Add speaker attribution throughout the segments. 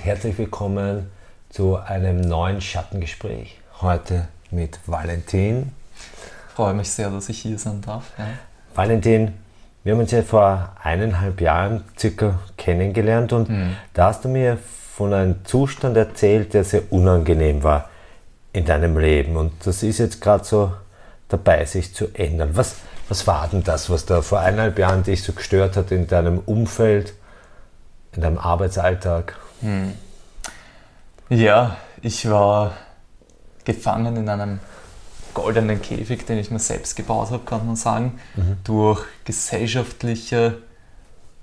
Speaker 1: und herzlich willkommen zu einem neuen Schattengespräch. Heute mit Valentin.
Speaker 2: Ich freue mich sehr, dass ich hier sein darf. Ja.
Speaker 1: Valentin, wir haben uns ja vor eineinhalb Jahren circa kennengelernt und mhm. da hast du mir von einem Zustand erzählt, der sehr unangenehm war in deinem Leben und das ist jetzt gerade so dabei, sich zu ändern. Was, was war denn das, was da vor eineinhalb Jahren dich so gestört hat in deinem Umfeld, in deinem Arbeitsalltag? Hm.
Speaker 2: Ja, ich war gefangen in einem goldenen Käfig, den ich mir selbst gebaut habe, kann man sagen, mhm. durch gesellschaftliche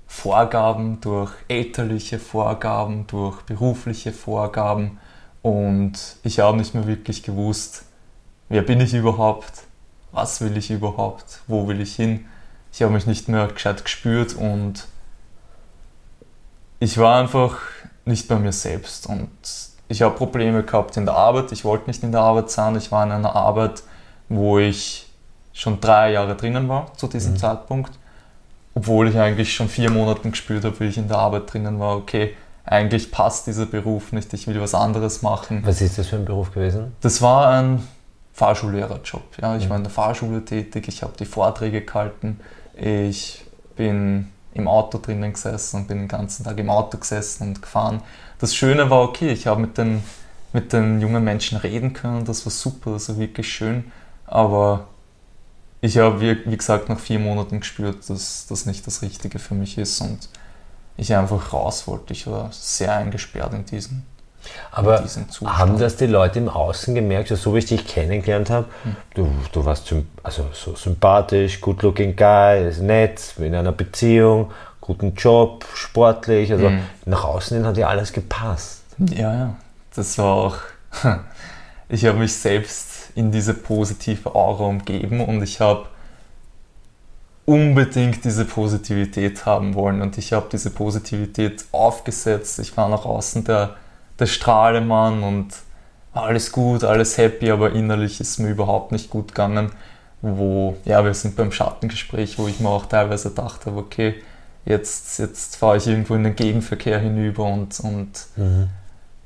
Speaker 2: Vorgaben, durch elterliche Vorgaben, durch berufliche Vorgaben und ich habe nicht mehr wirklich gewusst, wer bin ich überhaupt, was will ich überhaupt, wo will ich hin. Ich habe mich nicht mehr gescheit gespürt und ich war einfach nicht bei mir selbst und ich habe Probleme gehabt in der Arbeit. Ich wollte nicht in der Arbeit sein. Ich war in einer Arbeit, wo ich schon drei Jahre drinnen war zu diesem mhm. Zeitpunkt. Obwohl ich eigentlich schon vier Monate gespürt habe, wie ich in der Arbeit drinnen war, okay, eigentlich passt dieser Beruf nicht, ich will was anderes machen.
Speaker 1: Was ist das für ein Beruf gewesen?
Speaker 2: Das war ein Fahrschullehrerjob. Ja, ich mhm. war in der Fahrschule tätig, ich habe die Vorträge gehalten, ich bin im Auto drinnen gesessen und bin den ganzen Tag im Auto gesessen und gefahren das Schöne war, okay, ich habe mit den, mit den jungen Menschen reden können, das war super, das war wirklich schön, aber ich habe, wie, wie gesagt, nach vier Monaten gespürt, dass das nicht das Richtige für mich ist und ich einfach raus wollte. Ich war sehr eingesperrt in diesem
Speaker 1: aber haben das die Leute im Außen gemerkt, so wie ich dich kennengelernt habe? Hm. Du, du warst also so sympathisch, good looking guy, nett, in einer Beziehung guten Job, sportlich. Also mhm. nach außen hin hat ja alles gepasst.
Speaker 2: Ja, ja. Das war auch. Ich habe mich selbst in diese positive Aura umgeben und ich habe unbedingt diese Positivität haben wollen und ich habe diese Positivität aufgesetzt. Ich war nach außen der, der Strahlemann und alles gut, alles happy, aber innerlich ist mir überhaupt nicht gut gegangen. Wo, ja, wir sind beim Schattengespräch, wo ich mir auch teilweise dachte, okay, jetzt, jetzt fahre ich irgendwo in den Gegenverkehr hinüber und, und, mhm.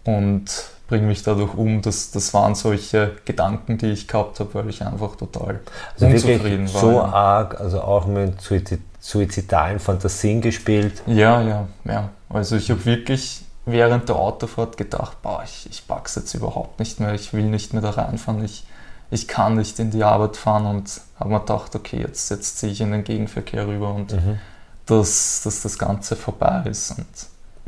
Speaker 2: und bringe mich dadurch um. Das, das waren solche Gedanken, die ich gehabt habe, weil ich einfach total also unzufrieden war.
Speaker 1: So arg, also auch mit Suizid, suizidalen Fantasien gespielt.
Speaker 2: Ja, ja, ja. Also ich habe wirklich während der Autofahrt gedacht, boah, ich, ich pack's jetzt überhaupt nicht mehr, ich will nicht mehr da reinfahren, ich, ich kann nicht in die Arbeit fahren und habe mir gedacht, okay, jetzt, jetzt ziehe ich in den Gegenverkehr rüber und mhm dass, dass das Ganze vorbei ist. Und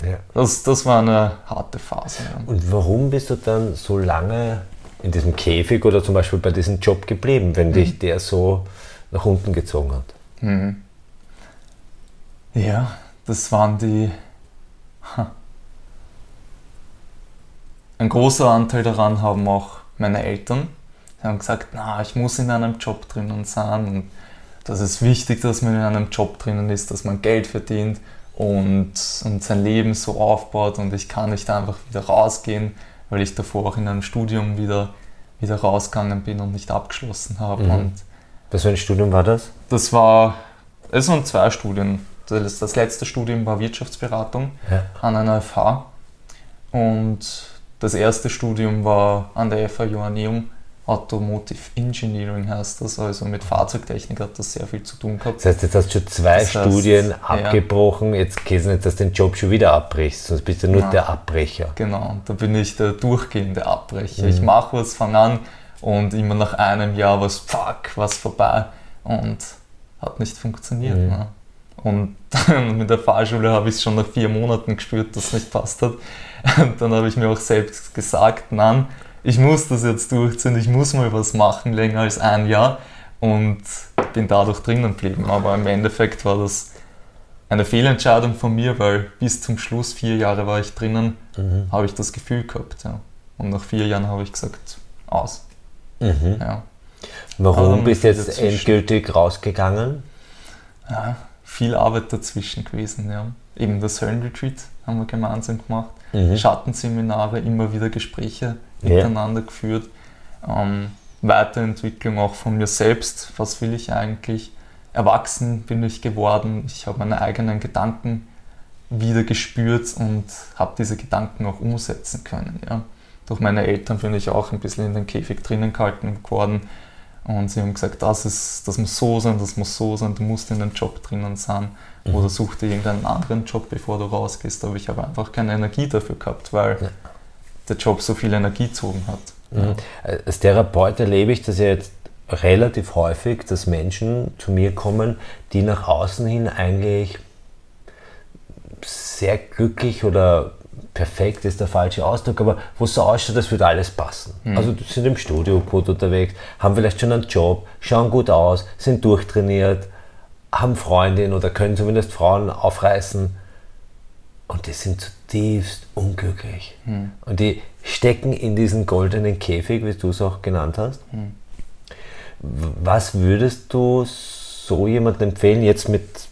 Speaker 2: ja. das, das war eine harte Phase.
Speaker 1: Und warum bist du dann so lange in diesem Käfig oder zum Beispiel bei diesem Job geblieben, wenn mhm. dich der so nach unten gezogen hat? Mhm.
Speaker 2: Ja, das waren die. Ein großer Anteil daran haben auch meine Eltern. Sie haben gesagt, na, ich muss in einem Job drinnen sein. Und das ist wichtig, dass man in einem Job drinnen ist, dass man Geld verdient und, und sein Leben so aufbaut und ich kann nicht einfach wieder rausgehen, weil ich davor auch in einem Studium wieder, wieder rausgegangen bin und nicht abgeschlossen habe. Mhm. Und
Speaker 1: Was für ein Studium war das?
Speaker 2: Das war, es waren zwei Studien. Das, das letzte Studium war Wirtschaftsberatung ja. an einer FH und das erste Studium war an der FH Joanneum Automotive Engineering heißt das, also mit Fahrzeugtechnik hat das sehr viel zu tun gehabt.
Speaker 1: Das heißt, jetzt hast du schon zwei das heißt, Studien abgebrochen, ja. jetzt geht es nicht, dass du den Job schon wieder abbrichst, sonst bist du nur Nein. der Abbrecher.
Speaker 2: Genau, da bin ich der durchgehende Abbrecher. Mhm. Ich mache was, fange an und immer nach einem Jahr was, fuck, was vorbei und hat nicht funktioniert. Mhm. Ne? Und mit der Fahrschule habe ich es schon nach vier Monaten gespürt, dass es nicht passt hat. Und dann habe ich mir auch selbst gesagt, nein, ich muss das jetzt durchziehen, ich muss mal was machen, länger als ein Jahr und bin dadurch drinnen geblieben. Aber im Endeffekt war das eine Fehlentscheidung von mir, weil bis zum Schluss, vier Jahre war ich drinnen, mhm. habe ich das Gefühl gehabt. Ja. Und nach vier Jahren habe ich gesagt, aus.
Speaker 1: Mhm. Ja. Warum ähm, bist du jetzt dazwischen. endgültig rausgegangen?
Speaker 2: Ja, viel Arbeit dazwischen gewesen. Ja. Eben das Höllenretreat haben wir gemeinsam gemacht, mhm. Schattenseminare, immer wieder Gespräche miteinander ja. geführt. Ähm, Weiterentwicklung auch von mir selbst. Was will ich eigentlich? Erwachsen bin ich geworden. Ich habe meine eigenen Gedanken wieder gespürt und habe diese Gedanken auch umsetzen können. Ja. Durch meine Eltern bin ich auch ein bisschen in den Käfig drinnen gehalten geworden und sie haben gesagt, das, ist, das muss so sein, das muss so sein, du musst in den Job drinnen sein mhm. oder such dir irgendeinen anderen Job, bevor du rausgehst. Aber ich habe einfach keine Energie dafür gehabt, weil ja. der Job so viel Energie gezogen hat.
Speaker 1: Mhm. Als Therapeut erlebe ich das ja jetzt relativ häufig, dass Menschen zu mir kommen, die nach außen hin eigentlich sehr glücklich oder perfekt ist der falsche Ausdruck, aber wo es so ausschaut, das wird alles passen. Mhm. Also sind im Studio gut unterwegs, haben vielleicht schon einen Job, schauen gut aus, sind durchtrainiert, haben Freundin oder können zumindest Frauen aufreißen und die sind zutiefst unglücklich. Mhm. Und die stecken in diesen goldenen Käfig, wie du es auch genannt hast. Mhm. Was würdest du so jemandem empfehlen, jetzt mit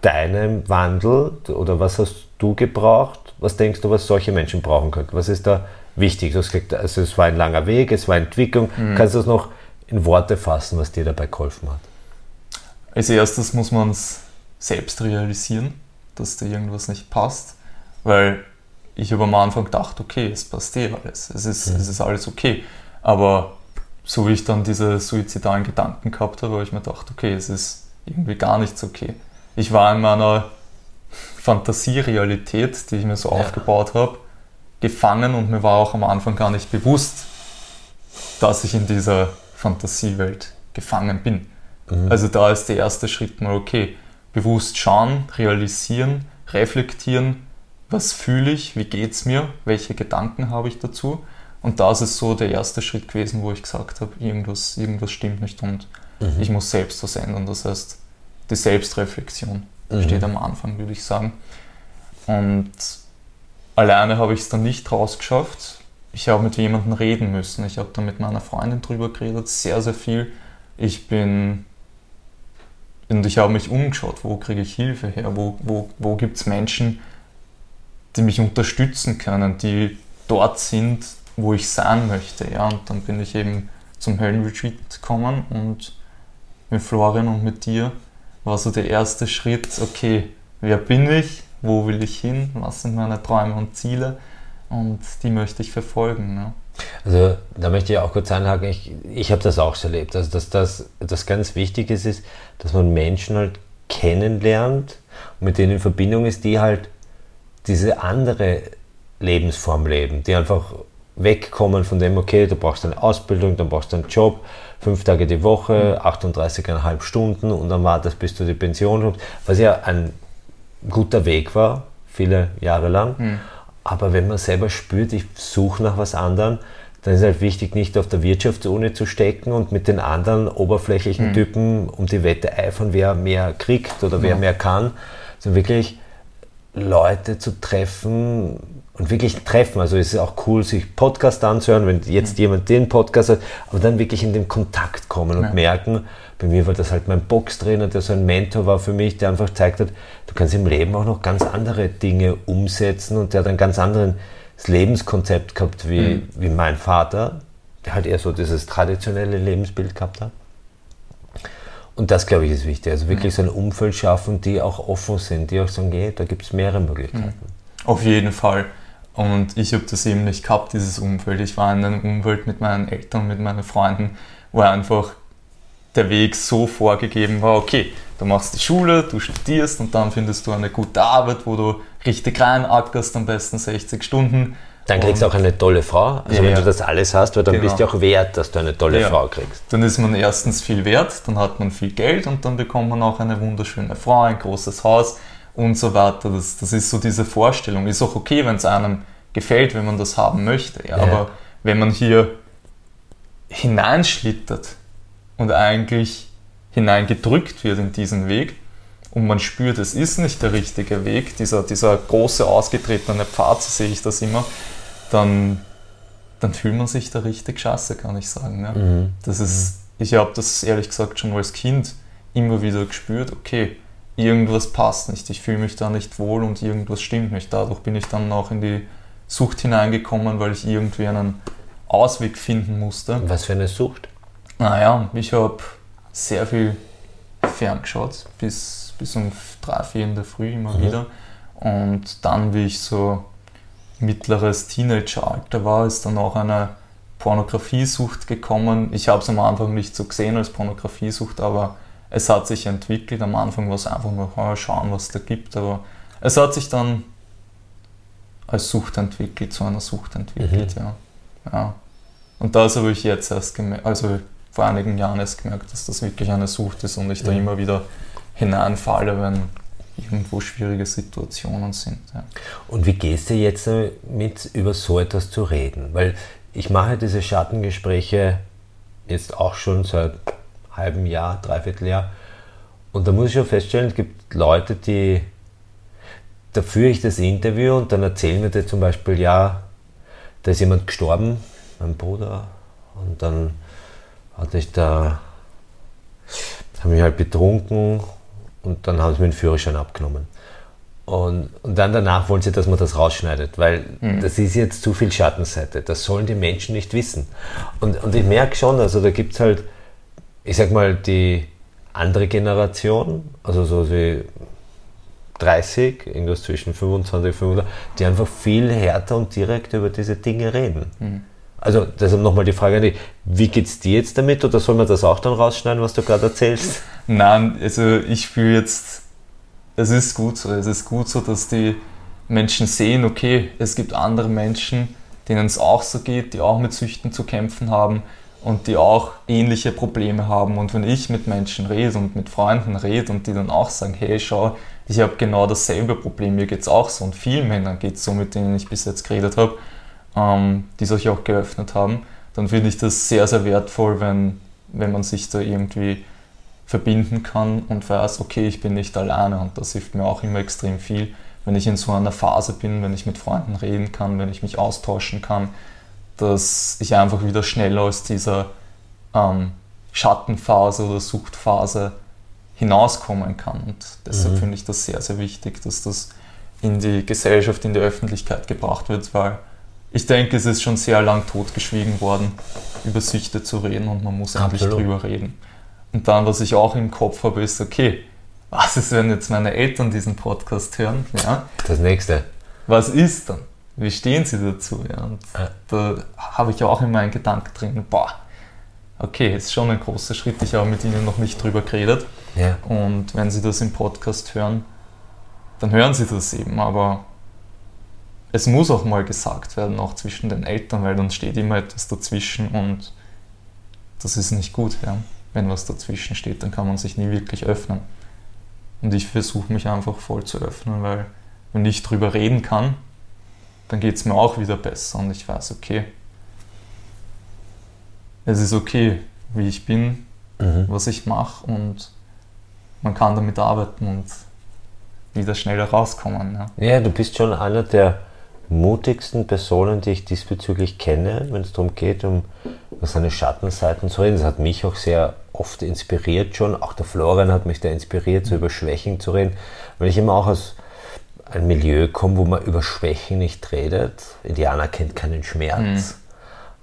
Speaker 1: deinem Wandel oder was hast du gebraucht, was denkst du, was solche Menschen brauchen könnten? Was ist da wichtig? Also es war ein langer Weg, es war Entwicklung. Mhm. Kannst du das noch in Worte fassen, was dir dabei geholfen hat?
Speaker 2: Als erstes muss man es selbst realisieren, dass dir irgendwas nicht passt, weil ich habe am Anfang gedacht, okay, es passt eh alles, es ist, mhm. es ist alles okay. Aber so wie ich dann diese suizidalen Gedanken gehabt habe, habe ich mir gedacht, okay, es ist irgendwie gar nichts okay. Ich war in meiner Fantasierealität, die ich mir so ja. aufgebaut habe, gefangen und mir war auch am Anfang gar nicht bewusst, dass ich in dieser Fantasiewelt gefangen bin. Mhm. Also da ist der erste Schritt mal okay, bewusst schauen, realisieren, reflektieren, was fühle ich, wie geht es mir, welche Gedanken habe ich dazu. Und das ist so der erste Schritt gewesen, wo ich gesagt habe, irgendwas, irgendwas stimmt nicht und mhm. ich muss selbst was ändern. Das heißt, die Selbstreflexion mhm. steht am Anfang, würde ich sagen. Und alleine habe ich es dann nicht rausgeschafft. Ich habe mit jemandem reden müssen. Ich habe da mit meiner Freundin drüber geredet, sehr, sehr viel. Ich bin und ich habe mich umgeschaut, wo kriege ich Hilfe her, wo, wo, wo gibt es Menschen, die mich unterstützen können, die dort sind, wo ich sein möchte. Ja? Und dann bin ich eben zum Höllenretreat gekommen und mit Florian und mit dir war so der erste Schritt, okay, wer bin ich, wo will ich hin, was sind meine Träume und Ziele und die möchte ich verfolgen. Ja.
Speaker 1: Also da möchte ich auch kurz anhaken, ich, ich habe das auch so erlebt, also dass das, das ganz wichtig ist, ist, dass man Menschen halt kennenlernt und mit denen in Verbindung ist, die halt diese andere Lebensform leben, die einfach wegkommen von dem, okay, du brauchst eine Ausbildung, dann brauchst du einen Job, fünf Tage die Woche, 38,5 mhm. Stunden und dann wartest, bis du die Pension kommst, was ja ein guter Weg war, viele Jahre lang. Mhm. Aber wenn man selber spürt, ich suche nach was anderem, dann ist es halt wichtig, nicht auf der Wirtschaftsuni zu stecken und mit den anderen oberflächlichen mhm. Typen um die Wette eifern, wer mehr kriegt oder wer mehr kann, sondern wirklich Leute zu treffen, und wirklich treffen. Also es ist auch cool, sich Podcast anzuhören, wenn jetzt jemand den Podcast hat, aber dann wirklich in den Kontakt kommen und ja. merken, bei mir war das halt mein Boxtrainer, der so ein Mentor war für mich, der einfach gezeigt hat, du kannst im Leben auch noch ganz andere Dinge umsetzen und der hat ein ganz anderes Lebenskonzept gehabt wie, mhm. wie mein Vater, der halt eher so dieses traditionelle Lebensbild gehabt hat. Und das, glaube ich, ist wichtig. Also wirklich so ein Umfeld schaffen, die auch offen sind, die auch sagen, hey, da gibt es mehrere Möglichkeiten.
Speaker 2: Mhm. Auf jeden Fall. Und ich habe das eben nicht gehabt, dieses Umfeld. Ich war in einem Umfeld mit meinen Eltern, mit meinen Freunden, wo einfach der Weg so vorgegeben war, okay, du machst die Schule, du studierst und dann findest du eine gute Arbeit, wo du richtig reinackerst, am besten 60 Stunden.
Speaker 1: Dann kriegst du auch eine tolle Frau. Also ja, wenn du das alles hast, weil dann genau. bist du auch wert, dass du eine tolle ja. Frau kriegst.
Speaker 2: Dann ist man erstens viel wert, dann hat man viel Geld und dann bekommt man auch eine wunderschöne Frau, ein großes Haus und so weiter. Das, das ist so diese Vorstellung. Ist auch okay, wenn es einem gefällt, wenn man das haben möchte. Ja. Ja. Aber wenn man hier hineinschlittert und eigentlich hineingedrückt wird in diesen Weg und man spürt, es ist nicht der richtige Weg, dieser, dieser große ausgetretene Pfad, so sehe ich das immer, dann, dann fühlt man sich da richtig scheiße, kann ich sagen. Ja. Mhm. Das ist, ich habe das ehrlich gesagt schon als Kind immer wieder gespürt, okay, irgendwas passt nicht, ich fühle mich da nicht wohl und irgendwas stimmt nicht. Dadurch bin ich dann auch in die Sucht hineingekommen, weil ich irgendwie einen Ausweg finden musste.
Speaker 1: Was für eine Sucht?
Speaker 2: Naja, ich habe sehr viel ferngeschaut, bis, bis um drei, vier in der Früh immer mhm. wieder. Und dann, wie ich so mittleres Teenageralter war, ist dann auch eine Pornografiesucht gekommen. Ich habe es am Anfang nicht so gesehen als Pornografiesucht, aber es hat sich entwickelt. Am Anfang war es einfach nur oh, schauen, was es da gibt, aber es hat sich dann als Sucht entwickelt, zu einer Sucht entwickelt, mhm. ja. ja. Und das habe ich jetzt erst gemerkt, also vor einigen Jahren erst gemerkt, dass das wirklich eine Sucht ist und ich mhm. da immer wieder hineinfalle, wenn irgendwo schwierige Situationen sind. Ja.
Speaker 1: Und wie gehst du jetzt damit, über so etwas zu reden? Weil ich mache diese Schattengespräche jetzt auch schon seit halben Jahr, dreiviertel Jahr. Und da muss ich schon feststellen, es gibt Leute, die, da führe ich das Interview und dann erzählen wir dir zum Beispiel, ja, da ist jemand gestorben, mein Bruder. Und dann hatte ich da, habe ich halt betrunken und dann haben sie mir den Führerschein abgenommen. Und, und dann danach wollen sie, dass man das rausschneidet, weil mhm. das ist jetzt zu viel Schattenseite. Das sollen die Menschen nicht wissen. Und, und ich merke schon, also da gibt es halt, ich sag mal, die andere Generation, also so wie 30, irgendwas zwischen 25 und 500, die einfach viel härter und direkt über diese Dinge reden. Mhm. Also deshalb nochmal die Frage an dich, wie geht's dir jetzt damit oder soll man das auch dann rausschneiden, was du gerade erzählst?
Speaker 2: Nein, also ich fühle jetzt, es ist gut so, es ist gut so, dass die Menschen sehen, okay, es gibt andere Menschen, denen es auch so geht, die auch mit Süchten zu kämpfen haben und die auch ähnliche Probleme haben. Und wenn ich mit Menschen rede und mit Freunden rede und die dann auch sagen, hey, schau, ich habe genau dasselbe Problem, mir geht es auch so und vielen Männern geht es so, mit denen ich bis jetzt geredet habe, ähm, die sich auch geöffnet haben, dann finde ich das sehr, sehr wertvoll, wenn, wenn man sich da irgendwie verbinden kann und weiß, okay, ich bin nicht alleine und das hilft mir auch immer extrem viel, wenn ich in so einer Phase bin, wenn ich mit Freunden reden kann, wenn ich mich austauschen kann, dass ich einfach wieder schneller aus dieser ähm, Schattenphase oder Suchtphase hinauskommen kann. Und deshalb mhm. finde ich das sehr, sehr wichtig, dass das in die Gesellschaft, in die Öffentlichkeit gebracht wird, weil ich denke, es ist schon sehr lang totgeschwiegen worden, über Süchte zu reden und man muss endlich Absolut. drüber reden. Und dann, was ich auch im Kopf habe, ist, okay, was ist, wenn jetzt meine Eltern diesen Podcast hören? Ja?
Speaker 1: Das nächste.
Speaker 2: Was ist dann? Wie stehen sie dazu? Ja? Und ja. da habe ich auch in meinen Gedanken drin, boah, okay, ist schon ein großer Schritt. Ich habe mit ihnen noch nicht drüber geredet. Ja. Und wenn sie das im Podcast hören, dann hören sie das eben. Aber es muss auch mal gesagt werden, auch zwischen den Eltern, weil dann steht immer etwas dazwischen und das ist nicht gut. Ja. Wenn was dazwischen steht, dann kann man sich nie wirklich öffnen. Und ich versuche mich einfach voll zu öffnen, weil wenn ich drüber reden kann, dann geht es mir auch wieder besser und ich weiß, okay, es ist okay, wie ich bin, mhm. was ich mache und man kann damit arbeiten und wieder schneller rauskommen. Ja,
Speaker 1: ja du bist schon einer der mutigsten Personen, die ich diesbezüglich kenne, wenn es darum geht, um seine Schattenseiten zu reden. Das hat mich auch sehr oft inspiriert schon. Auch der Florian hat mich da inspiriert, so über Schwächen zu reden, weil ich immer auch aus einem Milieu komme, wo man über Schwächen nicht redet. Indianer kennt keinen Schmerz.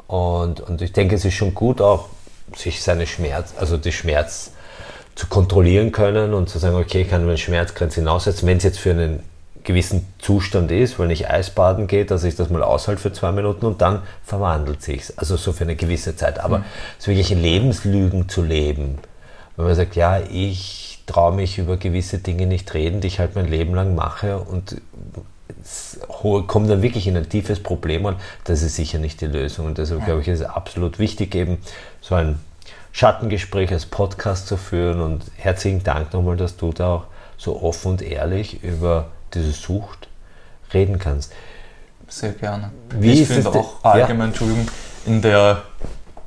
Speaker 1: Mhm. Und, und ich denke, es ist schon gut, auch sich seine Schmerz, also die Schmerz zu kontrollieren können und zu sagen, okay, ich kann meine Schmerzgrenze hinaussetzen, wenn es jetzt für einen gewissen Zustand ist, weil nicht Eisbaden geht, dass ich das mal aushalte für zwei Minuten und dann verwandelt sich Also so für eine gewisse Zeit. Aber mhm. so wirklich Lebenslügen zu leben, wenn man sagt, ja, ich traue mich über gewisse Dinge nicht reden, die ich halt mein Leben lang mache und kommt dann wirklich in ein tiefes Problem an, das ist sicher nicht die Lösung. Und deshalb glaube ich, ist es absolut wichtig, eben so ein Schattengespräch als Podcast zu führen. Und herzlichen Dank nochmal, dass du da auch so offen und ehrlich über diese Sucht reden kannst.
Speaker 2: Sehr gerne. Wie ich finde auch allgemein, ja. Entschuldigung, in der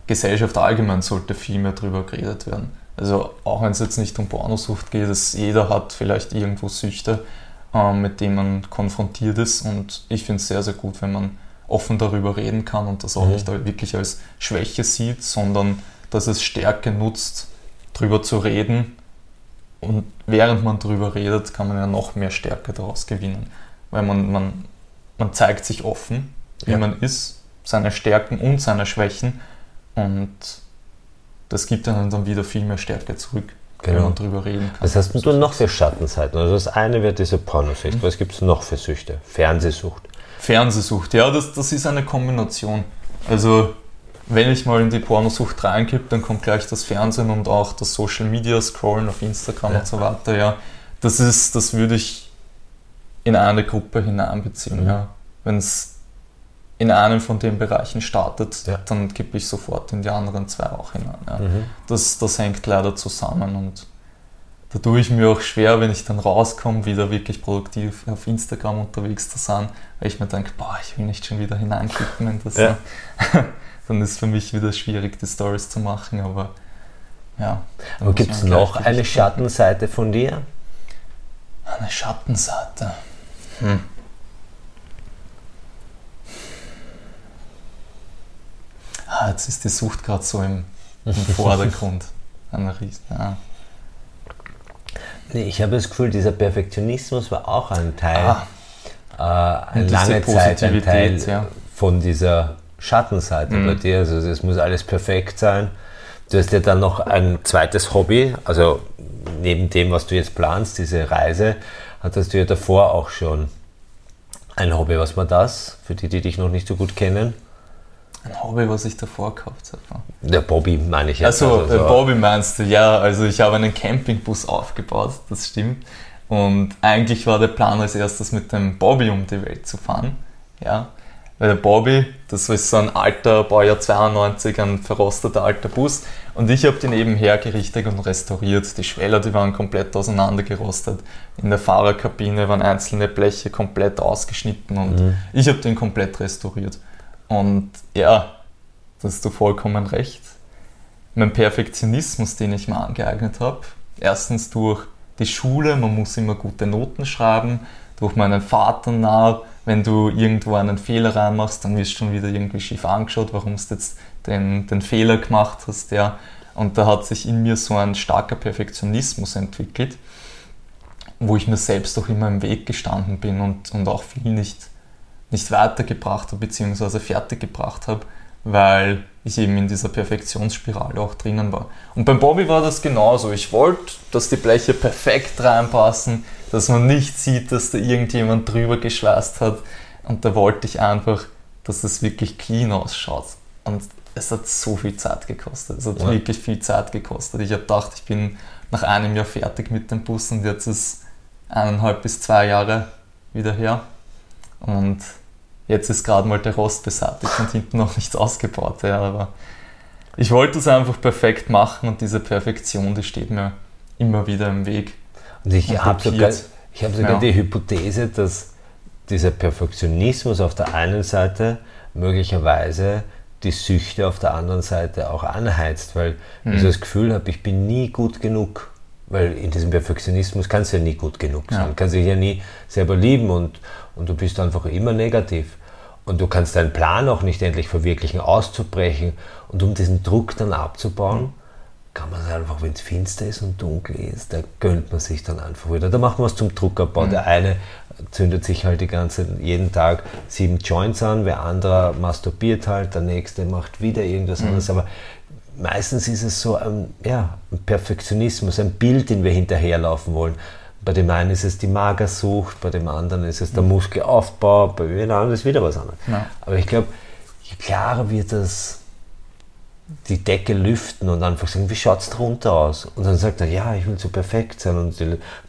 Speaker 2: Gesellschaft allgemein sollte viel mehr darüber geredet werden. Also auch wenn es jetzt nicht um Pornosucht geht, dass jeder hat vielleicht irgendwo Süchte, äh, mit denen man konfrontiert ist. Und ich finde es sehr, sehr gut, wenn man offen darüber reden kann und das auch mhm. nicht wirklich als Schwäche sieht, sondern dass es Stärke nutzt, darüber zu reden und während man darüber redet, kann man ja noch mehr Stärke daraus gewinnen. Weil man, man, man zeigt sich offen, wie ja. man ist, seine Stärken und seine Schwächen. Und das gibt einem dann wieder viel mehr Stärke zurück. genau. wenn man drüber reden kann.
Speaker 1: Was hast du noch für Schattenseiten? Also das eine wird diese Pornosicht. Mhm. Was gibt es noch für Süchte? Fernsehsucht.
Speaker 2: Fernsehsucht, ja, das, das ist eine Kombination. Also wenn ich mal in die Pornosucht reingebe, dann kommt gleich das Fernsehen und auch das Social Media Scrollen auf Instagram ja. und so weiter. Ja, das ist, das würde ich in eine Gruppe hineinbeziehen. Mhm. Ja. Wenn es in einem von den Bereichen startet, ja. dann gebe ich sofort in die anderen zwei auch hinein. Ja. Mhm. Das, das hängt leider zusammen und da tue ich mir auch schwer, wenn ich dann rauskomme, wieder wirklich produktiv auf Instagram unterwegs zu sein, weil ich mir denke, boah, ich will nicht schon wieder hineinklicken in das. Ja. dann ist es für mich wieder schwierig, die Stories zu machen, aber ja.
Speaker 1: Aber gibt es noch eine Schattenseite von dir?
Speaker 2: Eine Schattenseite. Hm. Jetzt ist die Sucht gerade so im, im Vordergrund. Eine Riesen, ja.
Speaker 1: Nee, ich habe das Gefühl, dieser Perfektionismus war auch ein Teil, ah, äh, eine lange Zeit ein Teil ja. von dieser Schattenseite mhm. bei dir. Also es muss alles perfekt sein. Du hast ja dann noch ein zweites Hobby, also neben dem, was du jetzt planst, diese Reise, hattest du ja davor auch schon ein Hobby. Was war das, für die, die dich noch nicht so gut kennen?
Speaker 2: Ein Hobby, was ich davor gekauft habe.
Speaker 1: Der Bobby meine ich
Speaker 2: jetzt. Also, also so. Bobby meinst du, ja, also ich habe einen Campingbus aufgebaut, das stimmt. Und eigentlich war der Plan als erstes mit dem Bobby um die Welt zu fahren. Ja, weil der Bobby, das ist so ein alter, Baujahr 92, ein verrosteter alter Bus. Und ich habe den eben hergerichtet und restauriert. Die Schweller, die waren komplett auseinandergerostet. In der Fahrerkabine waren einzelne Bleche komplett ausgeschnitten und mhm. ich habe den komplett restauriert. Und ja, da hast du vollkommen recht. Mein Perfektionismus, den ich mir angeeignet habe, erstens durch die Schule, man muss immer gute Noten schreiben, durch meinen Vater nach, wenn du irgendwo einen Fehler reinmachst, dann wirst du schon wieder irgendwie schief angeschaut, warum du jetzt den, den Fehler gemacht hast. Ja. Und da hat sich in mir so ein starker Perfektionismus entwickelt, wo ich mir selbst auch immer im Weg gestanden bin und, und auch viel nicht, nicht weitergebracht habe, beziehungsweise fertiggebracht habe, weil ich eben in dieser Perfektionsspirale auch drinnen war. Und beim Bobby war das genauso. Ich wollte, dass die Bleche perfekt reinpassen, dass man nicht sieht, dass da irgendjemand drüber geschweißt hat. Und da wollte ich einfach, dass es wirklich clean ausschaut. Und es hat so viel Zeit gekostet. Es hat ja. wirklich viel Zeit gekostet. Ich habe gedacht, ich bin nach einem Jahr fertig mit dem Bus und jetzt ist eineinhalb bis zwei Jahre wieder her. Und jetzt ist gerade mal der Rost beseitigt und hinten noch nichts ausgebaut. Ja, aber ich wollte es einfach perfekt machen und diese Perfektion, die steht mir immer wieder im Weg.
Speaker 1: Und ich habe sogar, ich hab sogar ja. die Hypothese, dass dieser Perfektionismus auf der einen Seite möglicherweise die Süchte auf der anderen Seite auch anheizt, weil mhm. ich so das Gefühl habe, ich bin nie gut genug. Weil in diesem Perfektionismus kannst du ja nie gut genug sein, ja. kannst dich ja nie selber lieben und, und du bist einfach immer negativ. Und du kannst deinen Plan auch nicht endlich verwirklichen, auszubrechen. Und um diesen Druck dann abzubauen, mhm kann man einfach, wenn es finster ist und dunkel ist, da gönnt man sich dann einfach wieder. Da macht man was zum Druckabbau. Mhm. Der eine zündet sich halt die ganze, jeden Tag sieben Joints an, wer andere masturbiert halt, der nächste macht wieder irgendwas mhm. anderes. Aber meistens ist es so ein, ja, ein Perfektionismus, ein Bild, den wir hinterherlaufen wollen. Bei dem einen ist es die Magersucht, bei dem anderen ist es der. Muskelaufbau, bei dem anderen ist es wieder was anderes. Ja. Aber ich glaube, je klarer wird das die Decke lüften und einfach sagen, wie schaut es drunter aus? Und dann sagt er, ja, ich will so perfekt sein. Und,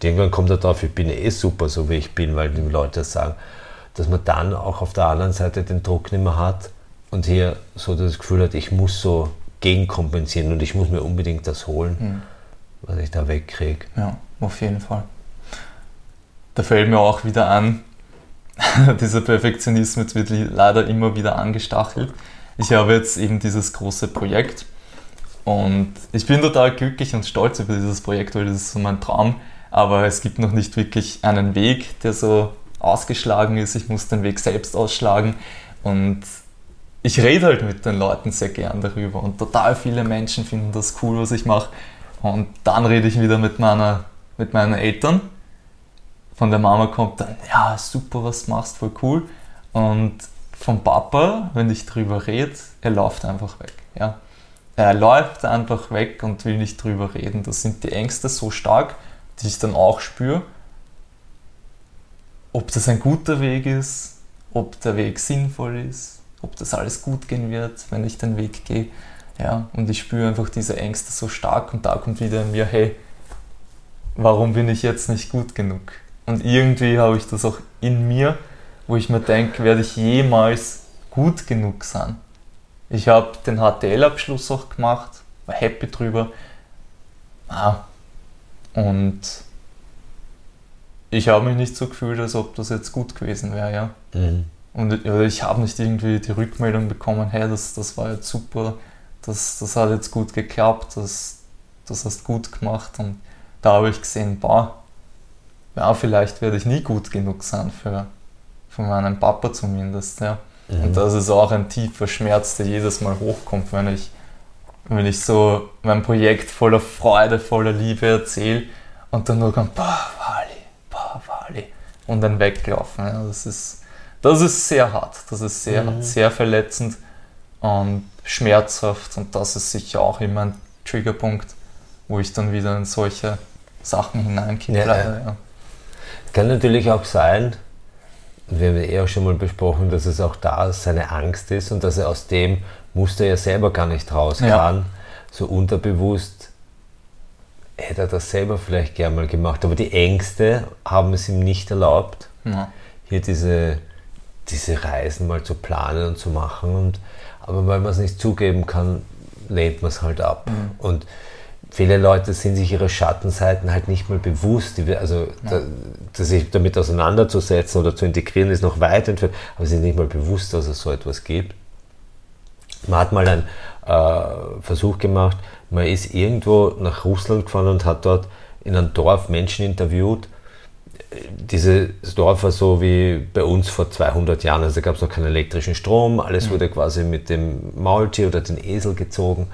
Speaker 1: irgendwann kommt er drauf, ich bin eh super, so wie ich bin, weil die Leute das sagen. Dass man dann auch auf der anderen Seite den Druck nicht mehr hat und hier so das Gefühl hat, ich muss so gegenkompensieren und ich muss mir unbedingt das holen, mhm. was ich da wegkriege.
Speaker 2: Ja, auf jeden Fall. Da fällt mir auch wieder an, dieser Perfektionismus wird leider immer wieder angestachelt ich habe jetzt eben dieses große Projekt und ich bin total glücklich und stolz über dieses Projekt, weil das ist so mein Traum. Aber es gibt noch nicht wirklich einen Weg, der so ausgeschlagen ist. Ich muss den Weg selbst ausschlagen und ich rede halt mit den Leuten sehr gern darüber und total viele Menschen finden das cool, was ich mache. Und dann rede ich wieder mit, meiner, mit meinen Eltern. Von der Mama kommt dann, ja, super, was machst, voll cool. Und vom Papa, wenn ich drüber rede, er läuft einfach weg. Ja. er läuft einfach weg und will nicht drüber reden. Das sind die Ängste so stark, die ich dann auch spüre. Ob das ein guter Weg ist, ob der Weg sinnvoll ist, ob das alles gut gehen wird, wenn ich den Weg gehe. Ja, und ich spüre einfach diese Ängste so stark und da kommt wieder in mir, hey, warum bin ich jetzt nicht gut genug? Und irgendwie habe ich das auch in mir, wo ich mir denke, werde ich jemals gut genug sein? Ich habe den HTL-Abschluss auch gemacht, war happy drüber. Ah, und ich habe mich nicht so gefühlt, als ob das jetzt gut gewesen wäre, ja. Mhm. Und ich habe nicht irgendwie die Rückmeldung bekommen, hey, das, das war jetzt super, das, das hat jetzt gut geklappt, das, das hast gut gemacht. Und da habe ich gesehen, boah, ja, vielleicht werde ich nie gut genug sein für, für meinen Papa zumindest, ja. Mhm. Und das ist auch ein tiefer Schmerz, der jedes Mal hochkommt, wenn ich, wenn ich so mein Projekt voller Freude, voller Liebe erzähle und dann nur kommt, boah, Wally, boah, Wally, und dann weglaufen. Ja, das, ist, das ist sehr hart, das ist sehr, mhm. sehr verletzend und schmerzhaft und das ist sicher auch immer ein Triggerpunkt, wo ich dann wieder in solche Sachen hineinkippe. Ja, ja.
Speaker 1: Kann natürlich auch sein, wir haben ja eh auch schon mal besprochen, dass es auch da seine Angst ist und dass er aus dem Muster ja selber gar nicht raus kann. Ja. So unterbewusst hätte er das selber vielleicht gern mal gemacht. Aber die Ängste haben es ihm nicht erlaubt, ja. hier diese, diese Reisen mal zu planen und zu machen. Und, aber weil man es nicht zugeben kann, lehnt man es halt ab. Mhm. Und viele Leute sind sich ihre Schattenseiten halt nicht mal bewusst. Die, also ja. da, sich damit auseinanderzusetzen oder zu integrieren ist noch weit entfernt, aber sie sind nicht mal bewusst, dass es so etwas gibt. Man hat mal einen äh, Versuch gemacht, man ist irgendwo nach Russland gefahren und hat dort in einem Dorf Menschen interviewt. Dieses Dorf war so wie bei uns vor 200 Jahren, also da gab es noch keinen elektrischen Strom, alles mhm. wurde quasi mit dem Maultier oder den Esel gezogen.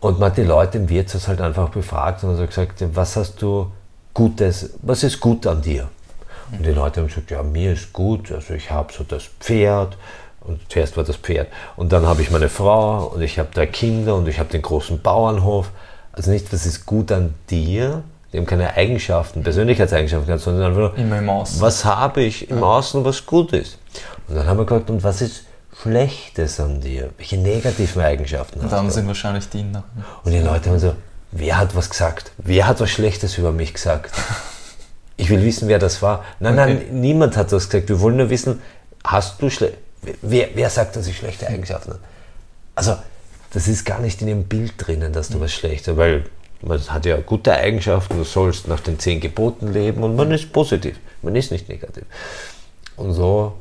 Speaker 1: Und man hat die Leute im Wirtshaus halt einfach befragt und hat gesagt, was hast du Gutes, was ist gut an dir? Und die Leute haben gesagt, ja, mir ist gut, also ich habe so das Pferd und zuerst war das Pferd und dann habe ich meine Frau und ich habe drei Kinder und ich habe den großen Bauernhof. Also nicht, was ist gut an dir, die haben keine Eigenschaften, Persönlichkeitseigenschaften gehabt, sondern einfach nur, was habe ich im Außen, was gut ist. Und dann haben wir gesagt, und was ist Schlechtes an dir? Welche negativen Eigenschaften
Speaker 2: hast du? Dann sind wahrscheinlich die
Speaker 1: noch. Und die Leute haben so, wer hat was gesagt? Wer hat was Schlechtes über mich gesagt? Ich will wissen, wer das war. Nein, okay. nein, niemand hat das gesagt. Wir wollen nur wissen, hast du schlecht. Wer, wer sagt, dass ich schlechte Eigenschaften habe? Also, das ist gar nicht in dem Bild drinnen, dass du mhm. was Schlechtes weil man hat ja gute Eigenschaften, du sollst nach den zehn Geboten leben und man ist positiv, man ist nicht negativ. Und so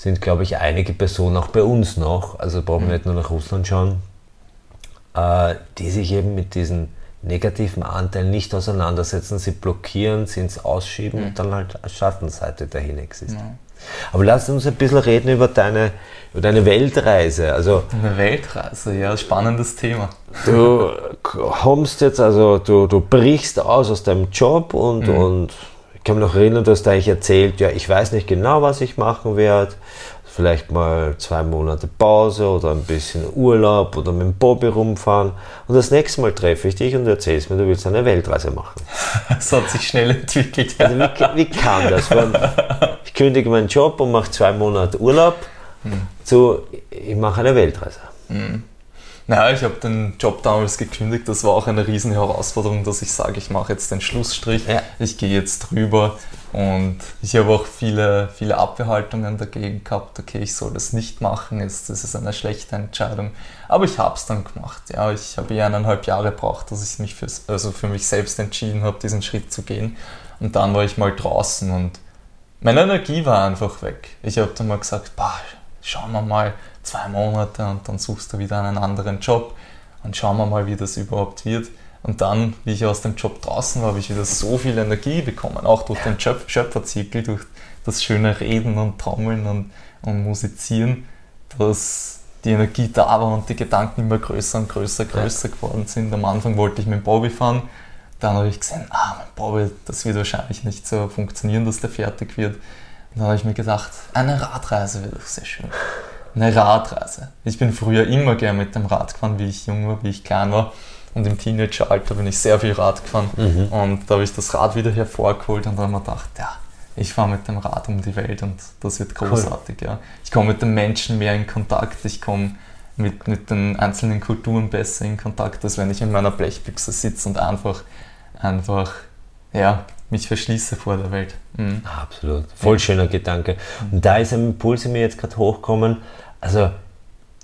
Speaker 1: sind, glaube ich, einige Personen auch bei uns noch, also brauchen wir mhm. nicht nur nach Russland schauen, äh, die sich eben mit diesen negativen Anteilen nicht auseinandersetzen, sie blockieren, sie ins Ausschieben mhm. und dann halt als Schattenseite dahin existieren. Ja. Aber lass uns ein bisschen reden über deine, über deine Weltreise. Also,
Speaker 2: Eine Weltreise, ja, spannendes Thema.
Speaker 1: Du kommst jetzt, also du, du brichst aus aus deinem Job und, mhm. und ich kann mich noch erinnern, du hast eigentlich erzählt, ja, ich weiß nicht genau, was ich machen werde. Vielleicht mal zwei Monate Pause oder ein bisschen Urlaub oder mit dem Bobby rumfahren. Und das nächste Mal treffe ich dich und du erzählst mir, du willst eine Weltreise machen.
Speaker 2: Das hat sich schnell entwickelt.
Speaker 1: Also wie, wie kam das? Ich kündige meinen Job und mache zwei Monate Urlaub hm. zu, ich mache eine Weltreise. Hm.
Speaker 2: Naja, ich habe den Job damals gekündigt. Das war auch eine riesen Herausforderung, dass ich sage, ich mache jetzt den Schlussstrich, ja. ich gehe jetzt drüber. Und ich habe auch viele, viele Abwehrhaltungen dagegen gehabt. Okay, ich soll das nicht machen, das ist eine schlechte Entscheidung. Aber ich habe es dann gemacht. Ja, ich habe ja eineinhalb Jahre gebraucht, dass ich mich für, also für mich selbst entschieden habe, diesen Schritt zu gehen. Und dann war ich mal draußen und meine Energie war einfach weg. Ich habe dann mal gesagt, bah, schauen wir mal, zwei Monate und dann suchst du wieder einen anderen Job und schauen wir mal, wie das überhaupt wird. Und dann, wie ich aus dem Job draußen war, habe ich wieder so viel Energie bekommen, auch durch den Schöpferzirkel, durch das schöne Reden und Trommeln und, und Musizieren, dass die Energie da war und die Gedanken immer größer und größer, größer geworden sind. Am Anfang wollte ich mit dem Bobby fahren, dann habe ich gesehen, ah, mein Bobby, das wird wahrscheinlich nicht so funktionieren, dass der fertig wird. Und dann habe ich mir gedacht, eine Radreise wäre doch sehr schön. Eine Radreise. Ich bin früher immer gern mit dem Rad gefahren, wie ich jung war, wie ich klein war. Und im Teenageralter bin ich sehr viel Rad gefahren. Mhm. Und da habe ich das Rad wieder hervorgeholt und da habe ich mir gedacht, ja, ich fahre mit dem Rad um die Welt und das wird großartig. Cool. Ja. Ich komme mit den Menschen mehr in Kontakt, ich komme mit, mit den einzelnen Kulturen besser in Kontakt, als wenn ich in meiner Blechbüchse sitze und einfach, einfach ja, mich verschließe vor der Welt.
Speaker 1: Mhm. Absolut. Voll schöner Gedanke. Und da ist ein Impuls in mir jetzt gerade hochgekommen, also,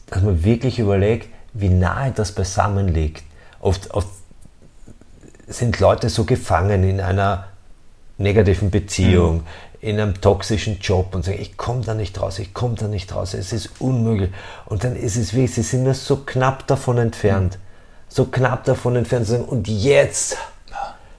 Speaker 1: dass man wirklich überlegt, wie nahe das beisammen liegt. Oft, oft sind Leute so gefangen in einer negativen Beziehung, mhm. in einem toxischen Job und sagen, ich komme da nicht raus, ich komme da nicht raus, es ist unmöglich. Und dann ist es wie, sie sind nur so knapp davon entfernt, mhm. so knapp davon entfernt zu sagen, und jetzt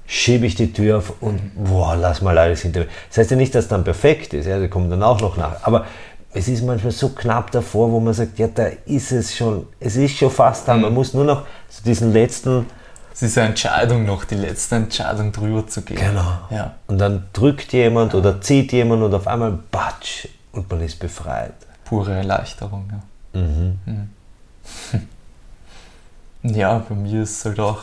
Speaker 1: schiebe ich die Tür auf und boah, lass mal alles hinter mir. Das heißt ja nicht, dass es dann perfekt ist, ja, die kommen dann auch noch nach. Aber es ist manchmal so knapp davor, wo man sagt, ja, da ist es schon, es ist schon fast da. Mhm. Man muss nur noch so diesen letzten
Speaker 2: es ist eine Entscheidung noch, die letzte Entscheidung drüber zu gehen.
Speaker 1: Genau. Ja. Und dann drückt jemand oder zieht jemand und auf einmal batsch und man ist befreit.
Speaker 2: Pure Erleichterung, ja. Mhm. Mhm. Ja, bei mir ist es halt auch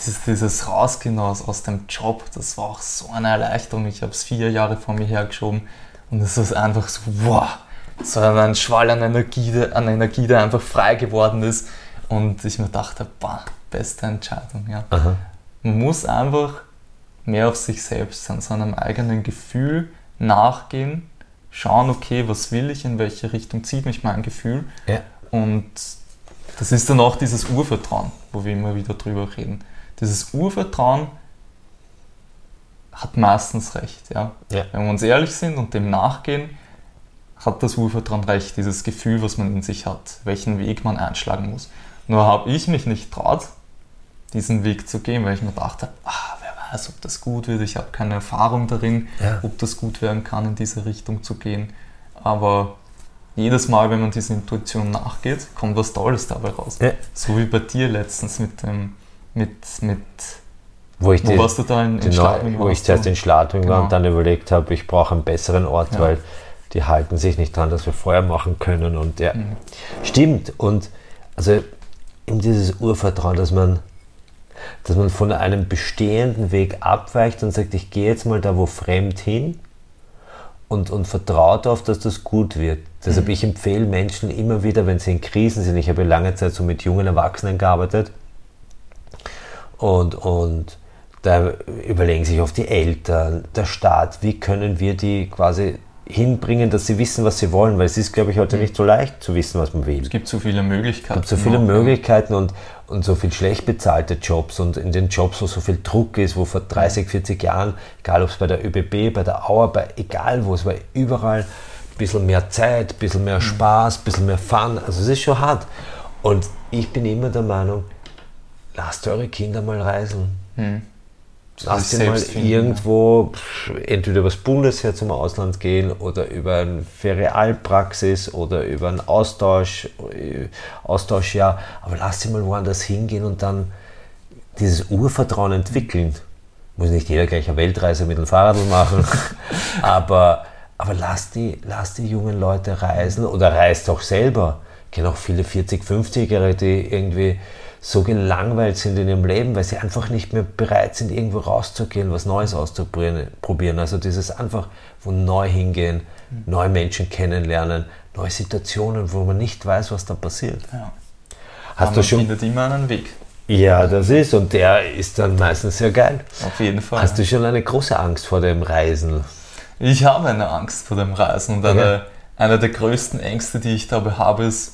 Speaker 2: dieses, dieses Rausgehen aus, aus dem Job, das war auch so eine Erleichterung. Ich habe es vier Jahre vor mir hergeschoben und es ist einfach so, wow, so ein Schwall an Energie, an Energie, der einfach frei geworden ist. Und ich mir dachte, boah, beste Entscheidung. Ja. Man muss einfach mehr auf sich selbst, an seinem eigenen Gefühl nachgehen, schauen, okay, was will ich, in welche Richtung zieht mich mein Gefühl. Ja. Und das ist dann auch dieses Urvertrauen, wo wir immer wieder drüber reden. Dieses Urvertrauen hat meistens recht. Ja? ja. Wenn wir uns ehrlich sind und dem nachgehen, hat das Urvertrauen recht, dieses Gefühl, was man in sich hat, welchen Weg man einschlagen muss. Nur habe ich mich nicht traut, diesen Weg zu gehen, weil ich mir dachte, ah, wer weiß, ob das gut wird. Ich habe keine Erfahrung darin, ja. ob das gut werden kann, in diese Richtung zu gehen. Aber jedes Mal, wenn man dieser Intuition nachgeht, kommt was Tolles dabei raus. Ja. So wie bei dir letztens mit dem, mit, mit
Speaker 1: wo, ich wo die, warst du da in, in Schladming? Wo ich zuerst in Schladming genau. war und dann überlegt habe, ich brauche einen besseren Ort, ja. weil die halten sich nicht dran, dass wir Feuer machen können. Und ja, mhm. stimmt. Und also eben dieses Urvertrauen, dass man dass man von einem bestehenden Weg abweicht und sagt, ich gehe jetzt mal da wo fremd hin und, und vertraue darauf, dass das gut wird. Deshalb mhm. ich empfehle Menschen immer wieder, wenn sie in Krisen sind, ich habe lange Zeit so mit jungen Erwachsenen gearbeitet und, und da überlegen sich oft die Eltern, der Staat, wie können wir die quasi hinbringen, dass sie wissen, was sie wollen, weil es ist, glaube ich, heute mhm. nicht so leicht zu wissen, was man will.
Speaker 2: Es gibt so viele Möglichkeiten.
Speaker 1: Es gibt so viele Möglichkeiten und, und so viel schlecht bezahlte Jobs und in den Jobs, wo so viel Druck ist, wo vor 30, 40 Jahren, egal ob es bei der ÖBB, bei der Auer, bei egal wo, es war überall ein bisschen mehr Zeit, ein bisschen mehr mhm. Spaß, ein bisschen mehr Fun, also es ist schon hart. Und ich bin immer der Meinung, lasst eure Kinder mal reisen. Mhm. Lass sie mal finden, irgendwo ja. entweder übers Bundesheer zum Ausland gehen oder über eine Ferialpraxis oder über ein Austausch, äh, Austauschjahr, aber lass sie mal woanders hingehen und dann dieses Urvertrauen entwickeln. Muss nicht jeder gleich eine Weltreise mit dem Fahrrad machen, aber, aber lass, die, lass die jungen Leute reisen oder reist auch selber. Ich kenne auch viele 40-, 50-Jährige, die irgendwie so gelangweilt sind in ihrem Leben, weil sie einfach nicht mehr bereit sind, irgendwo rauszugehen, was Neues auszuprobieren. Also dieses einfach wo neu hingehen, mhm. neue Menschen kennenlernen, neue Situationen, wo man nicht weiß, was da passiert. Ja.
Speaker 2: Hast Aber du schon findet immer einen Weg.
Speaker 1: Ja, das ist und der ist dann meistens sehr geil.
Speaker 2: Auf jeden Fall.
Speaker 1: Hast du schon eine große Angst vor dem Reisen?
Speaker 2: Ich habe eine Angst vor dem Reisen und eine, okay. eine der größten Ängste, die ich dabei habe, ist,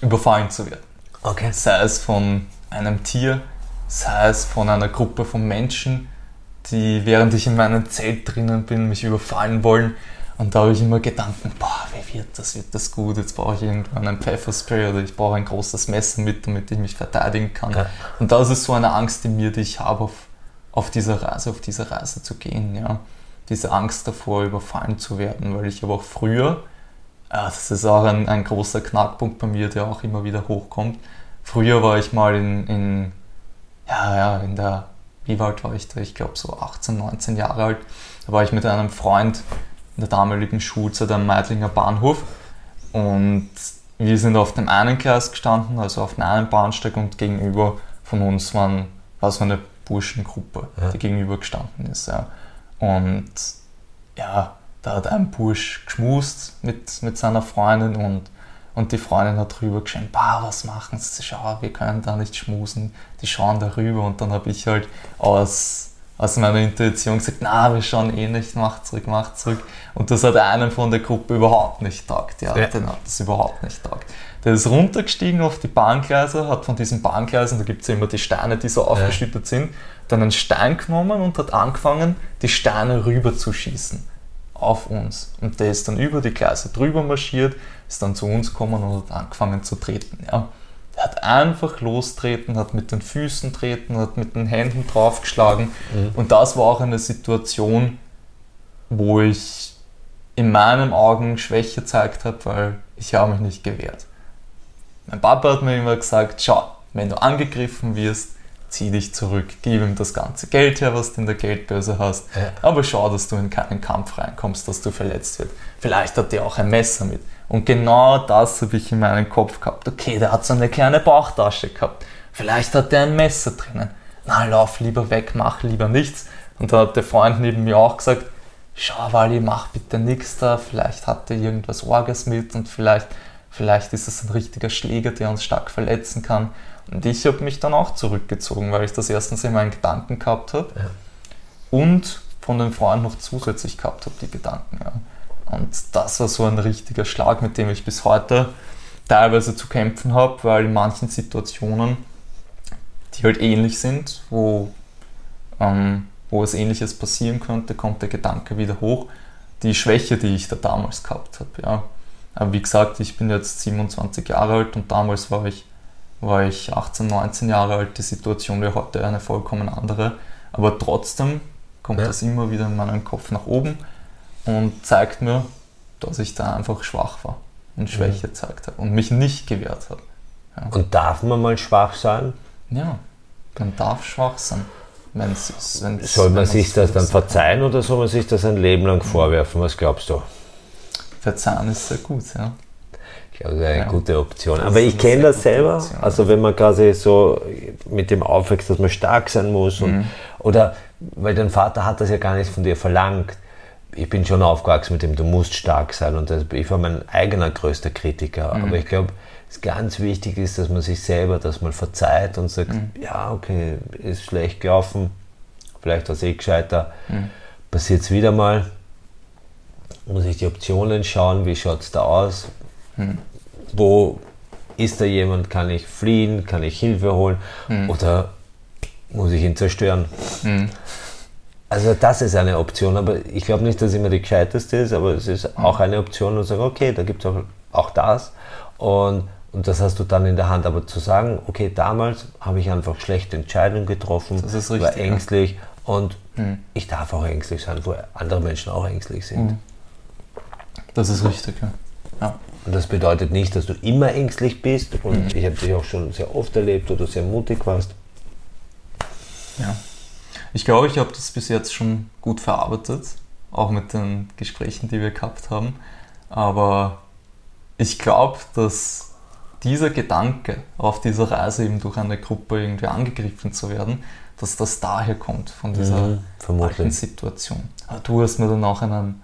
Speaker 2: überfallen zu werden. Okay. Sei es von einem Tier, sei es von einer Gruppe von Menschen, die während ich in meinem Zelt drinnen bin, mich überfallen wollen. Und da habe ich immer Gedanken, boah, wie wird das, wird das gut? Jetzt brauche ich irgendwann ein Pfefferspray oder ich brauche ein großes Messer mit, damit ich mich verteidigen kann. Ja. Und das ist so eine Angst in mir, die ich habe, auf, auf dieser Reise, auf diese Reise zu gehen. Ja. Diese Angst davor, überfallen zu werden, weil ich aber auch früher das ist auch ein, ein großer Knackpunkt bei mir, der auch immer wieder hochkommt. Früher war ich mal in, in ja, ja, in der, wie alt war ich da? Ich glaube so 18, 19 Jahre alt. Da war ich mit einem Freund in der damaligen Schulzeit am Meidlinger Bahnhof Und wir sind auf dem einen Gleis gestanden, also auf dem einen Bahnsteig und gegenüber von uns waren, war so eine Burschengruppe, ja. die gegenüber gestanden ist. Ja. Und ja, da hat ein Bursch geschmust mit, mit seiner Freundin und, und die Freundin hat drüber geschrien, bah, was machen sie, schau, wir können da nicht schmusen, die schauen da rüber. Und dann habe ich halt aus, aus meiner Intuition gesagt, na, wir schauen eh nicht, mach zurück, mach zurück. Und das hat einen von der Gruppe überhaupt nicht taugt, ja, ja. den hat das überhaupt nicht taugt. Der ist runtergestiegen auf die Bahngleise, hat von diesen Bahngleisen, da gibt es ja immer die Steine, die so aufgeschüttet sind, dann einen Stein genommen und hat angefangen, die Steine rüber zu schießen auf uns. Und der ist dann über die Gleise drüber marschiert, ist dann zu uns gekommen und hat angefangen zu treten. Ja. Er hat einfach lostreten, hat mit den Füßen treten, hat mit den Händen draufgeschlagen. Mhm. Und das war auch eine Situation, wo ich in meinen Augen Schwäche gezeigt habe, weil ich habe mich nicht gewehrt. Mein Papa hat mir immer gesagt, schau, wenn du angegriffen wirst, zieh dich zurück, gib ihm das ganze Geld her, was du in der Geldbörse hast, ja. aber schau, dass du in keinen Kampf reinkommst, dass du verletzt wirst. Vielleicht hat der auch ein Messer mit. Und genau das habe ich in meinem Kopf gehabt. Okay, der hat so eine kleine Bauchtasche gehabt. Vielleicht hat der ein Messer drinnen. Na, lauf lieber weg, mach lieber nichts. Und dann hat der Freund neben mir auch gesagt, schau, Wally, mach bitte nichts da. Vielleicht hat der irgendwas Orges mit und vielleicht, vielleicht ist es ein richtiger Schläger, der uns stark verletzen kann. Und ich habe mich dann auch zurückgezogen, weil ich das erstens in meinen Gedanken gehabt habe ja. und von den Freunden noch zusätzlich gehabt habe, die Gedanken. Ja. Und das war so ein richtiger Schlag, mit dem ich bis heute teilweise zu kämpfen habe, weil in manchen Situationen, die halt ähnlich sind, wo, ähm, wo es ähnliches passieren könnte, kommt der Gedanke wieder hoch. Die Schwäche, die ich da damals gehabt habe. Ja. Aber wie gesagt, ich bin jetzt 27 Jahre alt und damals war ich war ich 18, 19 Jahre alt. Die Situation wäre heute eine vollkommen andere. Aber trotzdem kommt ja. das immer wieder in meinen Kopf nach oben und zeigt mir, dass ich da einfach schwach war und Schwäche mhm. gezeigt habe und mich nicht gewehrt habe.
Speaker 1: Ja. Und darf man mal schwach sein?
Speaker 2: Ja, man darf schwach sein. Wenn's,
Speaker 1: wenn's, soll man sich das dann verzeihen oder soll man sich das ein Leben lang vorwerfen? Was glaubst du?
Speaker 2: Verzeihen ist sehr gut, ja.
Speaker 1: Ich glaube, das ist eine ja. gute Option. Das Aber ich kenne das selber. Option. Also wenn man quasi so mit dem aufwächst, dass man stark sein muss und, mhm. oder weil dein Vater hat das ja gar nicht von dir verlangt. Ich bin schon aufgewachsen mit dem, du musst stark sein und das, ich war mein eigener größter Kritiker. Mhm. Aber ich glaube, es ganz wichtig ist, dass man sich selber das mal verzeiht und sagt, mhm. ja, okay, ist schlecht gelaufen, vielleicht war es eh gescheiter, mhm. passiert es wieder mal, muss ich die Optionen schauen, wie schaut es da aus, hm. Wo ist da jemand? Kann ich fliehen? Kann ich Hilfe holen? Hm. Oder muss ich ihn zerstören? Hm. Also das ist eine Option, aber ich glaube nicht, dass es immer die gescheiteste ist, aber es ist auch eine Option und sagen, okay, da gibt es auch, auch das und, und das hast du dann in der Hand. Aber zu sagen, okay, damals habe ich einfach schlechte Entscheidungen getroffen, das ist richtig, war ängstlich ja. und hm. ich darf auch ängstlich sein, wo andere Menschen auch ängstlich sind. Hm.
Speaker 2: Das ist richtig, ja. ja.
Speaker 1: Und das bedeutet nicht, dass du immer ängstlich bist. Und mhm. ich habe dich auch schon sehr oft erlebt, wo du sehr mutig warst.
Speaker 2: Ja. Ich glaube, ich habe das bis jetzt schon gut verarbeitet, auch mit den Gesprächen, die wir gehabt haben. Aber ich glaube, dass dieser Gedanke auf dieser Reise eben durch eine Gruppe irgendwie angegriffen zu werden, dass das daher kommt, von dieser mhm, Situation. Aber du hast mir dann auch einen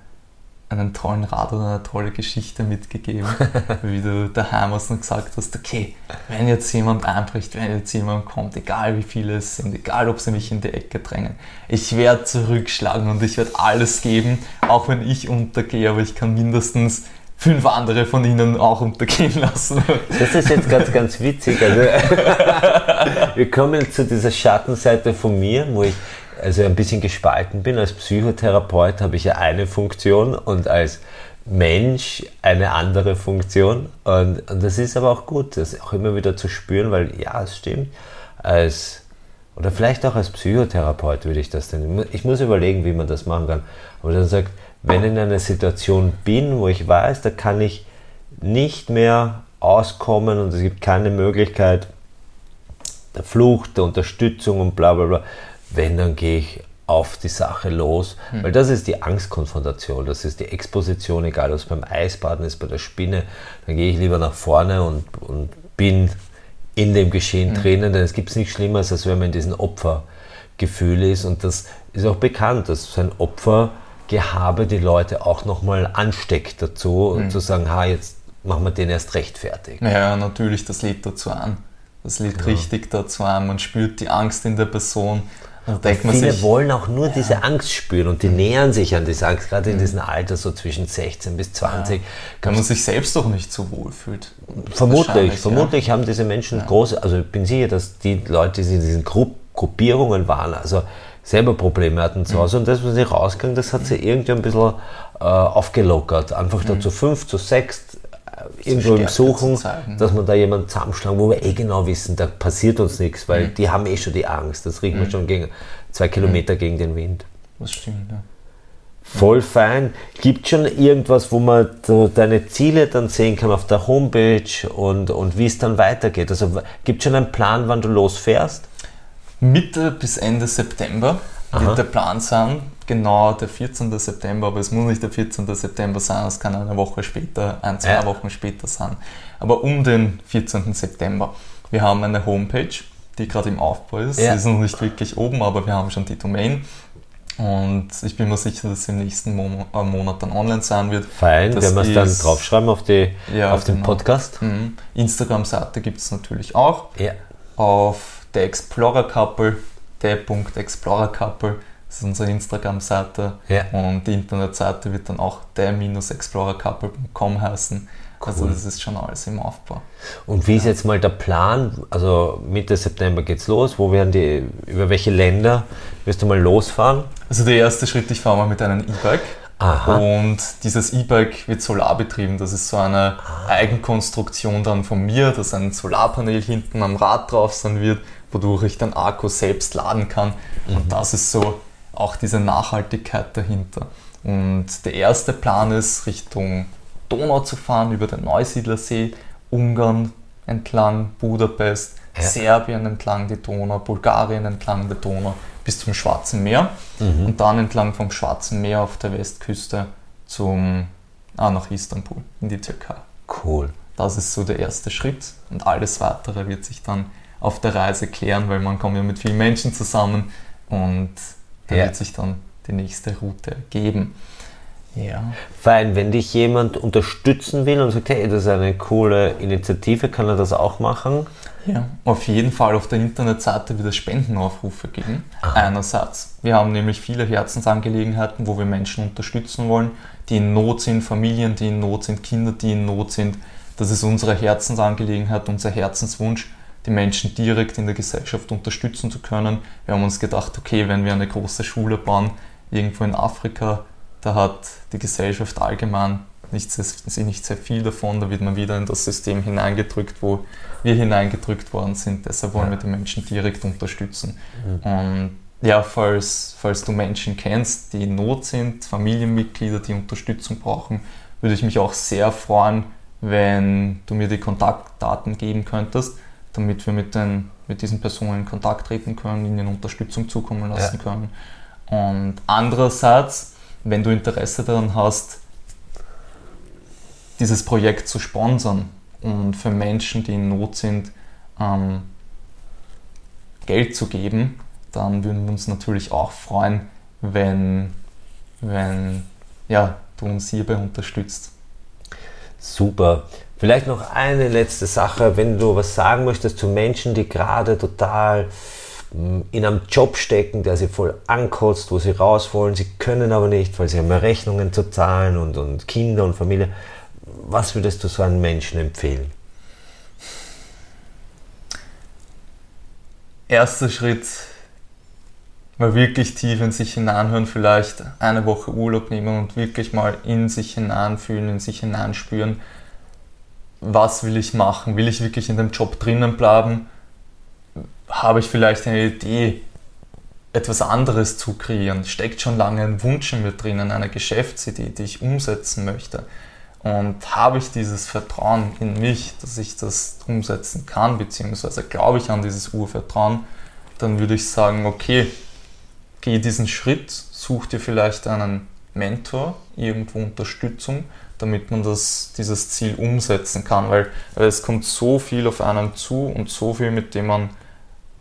Speaker 2: einen tollen Rat oder eine tolle Geschichte mitgegeben, wie du daheim hast und gesagt hast, okay, wenn jetzt jemand einbricht, wenn jetzt jemand kommt, egal wie viele es sind, egal ob sie mich in die Ecke drängen, ich werde zurückschlagen und ich werde alles geben, auch wenn ich untergehe, aber ich kann mindestens fünf andere von ihnen auch untergehen lassen.
Speaker 1: Das ist jetzt ganz, ganz witzig. Also, wir kommen zu dieser Schattenseite von mir, wo ich also ein bisschen gespalten bin. Als Psychotherapeut habe ich ja eine Funktion und als Mensch eine andere Funktion. Und, und das ist aber auch gut, das auch immer wieder zu spüren, weil ja, es stimmt. Als, oder vielleicht auch als Psychotherapeut würde ich das denn. Ich muss überlegen, wie man das machen kann. Aber dann sagt, wenn ich in einer Situation bin, wo ich weiß, da kann ich nicht mehr auskommen und es gibt keine Möglichkeit der Flucht, der Unterstützung und bla bla bla, wenn, dann gehe ich auf die Sache los, mhm. weil das ist die Angstkonfrontation, das ist die Exposition, egal ob es beim Eisbaden ist, bei der Spinne, dann gehe ich lieber nach vorne und, und bin in dem Geschehen mhm. drinnen, denn es gibt nichts Schlimmeres, als wenn man in diesem Opfergefühl ist und das ist auch bekannt, dass sein Opfergehabe die Leute auch nochmal ansteckt dazu mhm. und zu sagen, ha, jetzt machen wir den erst recht fertig.
Speaker 2: Ja, natürlich, das lädt dazu an. Das lädt ja. richtig dazu an. Man spürt die Angst in der Person.
Speaker 1: Und denkt man viele sich, wollen auch nur ja. diese Angst spüren und die nähern sich an diese Angst, gerade in mhm. diesem Alter, so zwischen 16 bis 20. Ja.
Speaker 2: Wenn man sich selbst doch nicht so wohl fühlt.
Speaker 1: Vermutlich, vermutlich ja. haben diese Menschen große, also ich bin sicher, dass die Leute, die in diesen Gru Gruppierungen waren, also selber Probleme hatten zu mhm. Hause mhm. und das, was sie rausgegangen, das hat sie irgendwie ein bisschen äh, aufgelockert. Einfach mhm. da zu fünf, zu sechs, irgendwo im Suchen, dass man da jemanden zusammenschlagen, wo wir eh genau wissen, da passiert uns nichts, weil mhm. die haben eh schon die Angst. Das riecht mhm. man schon gegen zwei Kilometer mhm. gegen den Wind.
Speaker 2: Das stimmt, ja.
Speaker 1: Voll fein. Gibt schon irgendwas, wo man deine Ziele dann sehen kann auf der Homepage und, und wie es dann weitergeht? Also gibt es schon einen Plan, wann du losfährst?
Speaker 2: Mitte bis Ende September wird der Plan sein genau der 14. September, aber es muss nicht der 14. September sein, es kann eine Woche später, ein, zwei ja. Wochen später sein. Aber um den 14. September. Wir haben eine Homepage, die gerade im Aufbau ist. Ja. Sie ist noch nicht wirklich oben, aber wir haben schon die Domain. Und ich bin mir sicher, dass sie im nächsten äh, Monat dann online sein wird.
Speaker 1: Fein, das werden wir es dann draufschreiben auf, die, ja, auf den genau. Podcast.
Speaker 2: Mhm. Instagram-Seite gibt es natürlich auch. Ja. Auf der Explorer Couple, der Punkt Explorer Couple das ist unsere Instagram-Seite ja. und die Internetseite wird dann auch der-explorercouple.com heißen. Also cool. Also das ist schon alles im Aufbau.
Speaker 1: Und wie ja. ist jetzt mal der Plan? Also Mitte September geht's los. Wo werden die, über welche Länder wirst du mal losfahren?
Speaker 2: Also der erste Schritt, ich fahre mal mit einem E-Bike. Aha. Und dieses E-Bike wird solarbetrieben. Das ist so eine ah. Eigenkonstruktion dann von mir, dass ein Solarpanel hinten am Rad drauf sein wird, wodurch ich den Akku selbst laden kann. Mhm. Und das ist so auch diese Nachhaltigkeit dahinter. Und der erste Plan ist, Richtung Donau zu fahren, über den Neusiedlersee, Ungarn entlang, Budapest, ja. Serbien entlang die Donau, Bulgarien entlang der Donau bis zum Schwarzen Meer mhm. und dann entlang vom Schwarzen Meer auf der Westküste zum, ah, nach Istanbul in die Türkei.
Speaker 1: Cool.
Speaker 2: Das ist so der erste Schritt und alles weitere wird sich dann auf der Reise klären, weil man kommt ja mit vielen Menschen zusammen und da ja. wird sich dann die nächste Route geben.
Speaker 1: Ja. Fein, wenn dich jemand unterstützen will und sagt, hey, das ist eine coole Initiative, kann er das auch machen?
Speaker 2: Ja, auf jeden Fall auf der Internetseite wird es Spendenaufrufe geben. Aha. Einerseits. Wir haben nämlich viele Herzensangelegenheiten, wo wir Menschen unterstützen wollen, die in Not sind, Familien, die in Not sind, Kinder, die in Not sind. Das ist unsere Herzensangelegenheit, unser Herzenswunsch die Menschen direkt in der Gesellschaft unterstützen zu können. Wir haben uns gedacht, okay, wenn wir eine große Schule bauen, irgendwo in Afrika, da hat die Gesellschaft allgemein nicht sehr, nicht sehr viel davon, da wird man wieder in das System hineingedrückt, wo wir hineingedrückt worden sind. Deshalb wollen wir die Menschen direkt unterstützen. Mhm. Und ja, falls, falls du Menschen kennst, die in Not sind, Familienmitglieder, die Unterstützung brauchen, würde ich mich auch sehr freuen, wenn du mir die Kontaktdaten geben könntest damit wir mit, den, mit diesen Personen in Kontakt treten können, ihnen Unterstützung zukommen lassen ja. können. Und andererseits, wenn du Interesse daran hast, dieses Projekt zu sponsern und für Menschen, die in Not sind, ähm, Geld zu geben, dann würden wir uns natürlich auch freuen, wenn, wenn ja, du uns hierbei unterstützt.
Speaker 1: Super. Vielleicht noch eine letzte Sache, wenn du was sagen möchtest zu Menschen, die gerade total mm, in einem Job stecken, der sie voll ankotzt, wo sie raus wollen, sie können aber nicht, weil sie haben Rechnungen zu zahlen und, und Kinder und Familie. Was würdest du so einem Menschen empfehlen?
Speaker 2: Erster Schritt, mal wirklich tief in sich hineinhören, vielleicht eine Woche Urlaub nehmen und wirklich mal in sich hineinfühlen, in sich hineinspüren was will ich machen? Will ich wirklich in dem Job drinnen bleiben? Habe ich vielleicht eine Idee, etwas anderes zu kreieren? Steckt schon lange ein Wunsch in mir drinnen, eine Geschäftsidee, die ich umsetzen möchte? Und habe ich dieses Vertrauen in mich, dass ich das umsetzen kann, beziehungsweise glaube ich an dieses Urvertrauen, dann würde ich sagen, okay, geh diesen Schritt, such dir vielleicht einen Mentor, irgendwo Unterstützung, damit man das, dieses Ziel umsetzen kann, weil, weil es kommt so viel auf einen zu und so viel, mit dem man,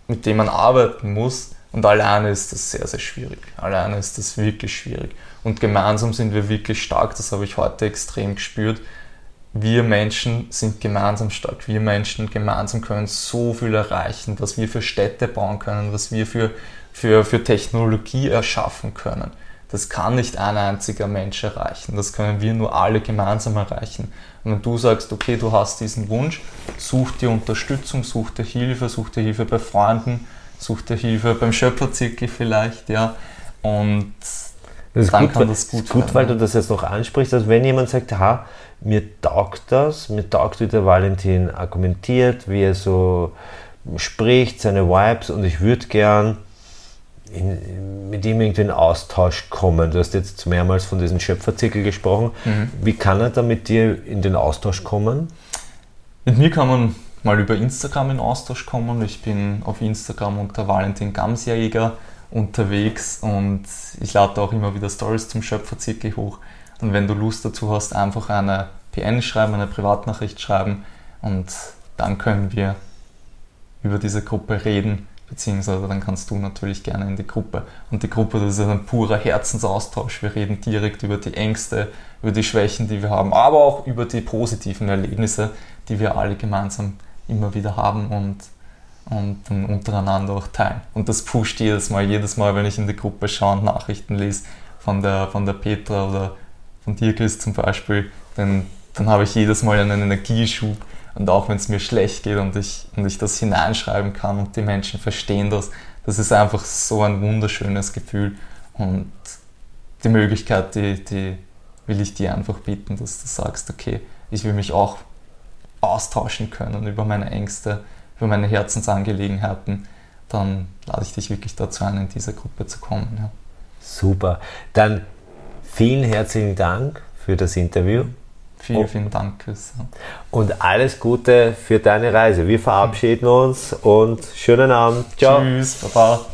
Speaker 2: mit dem man arbeiten muss und alleine ist das sehr, sehr schwierig. Alleine ist das wirklich schwierig. Und gemeinsam sind wir wirklich stark, das habe ich heute extrem gespürt. Wir Menschen sind gemeinsam stark. Wir Menschen gemeinsam können so viel erreichen, was wir für Städte bauen können, was wir für, für, für Technologie erschaffen können. Das kann nicht ein einziger Mensch erreichen. Das können wir nur alle gemeinsam erreichen. Und wenn du sagst, okay, du hast diesen Wunsch, such dir Unterstützung, such dir Hilfe, such dir Hilfe bei Freunden, such dir Hilfe beim Schöpferzirkel vielleicht, ja. Und
Speaker 1: dann gut, kann das gut ist gut, weil du das jetzt noch ansprichst, dass wenn jemand sagt, ha, mir taugt das, mir taugt, wie der Valentin argumentiert, wie er so spricht, seine Vibes und ich würde gern in, mit ihm irgendwie in Austausch kommen. Du hast jetzt mehrmals von diesem Schöpferzirkel gesprochen. Mhm. Wie kann er da mit dir in den Austausch kommen?
Speaker 2: Mit mir kann man mal über Instagram in Austausch kommen. Ich bin auf Instagram unter Valentin Gamsjäger unterwegs und ich lade auch immer wieder Stories zum Schöpferzirkel hoch. Und wenn du Lust dazu hast, einfach eine PN schreiben, eine Privatnachricht schreiben und dann können wir über diese Gruppe reden beziehungsweise dann kannst du natürlich gerne in die Gruppe. Und die Gruppe, das ist ein purer Herzensaustausch. Wir reden direkt über die Ängste, über die Schwächen, die wir haben, aber auch über die positiven Erlebnisse, die wir alle gemeinsam immer wieder haben und, und dann untereinander auch teilen. Und das pusht jedes Mal, jedes Mal, wenn ich in die Gruppe schaue und Nachrichten lese von der, von der Petra oder von dir, Chris zum Beispiel, dann, dann habe ich jedes Mal einen Energieschub und auch wenn es mir schlecht geht und ich, und ich das hineinschreiben kann und die Menschen verstehen das, das ist einfach so ein wunderschönes Gefühl. Und die Möglichkeit, die, die will ich dir einfach bieten, dass du sagst, okay, ich will mich auch austauschen können über meine Ängste, über meine Herzensangelegenheiten, dann lade ich dich wirklich dazu ein, in diese Gruppe zu kommen. Ja.
Speaker 1: Super. Dann vielen herzlichen Dank für das Interview.
Speaker 2: Vielen, vielen Dank, Chris.
Speaker 1: Und alles Gute für deine Reise. Wir verabschieden uns und schönen Abend. Ciao.
Speaker 2: Tschüss, Baba.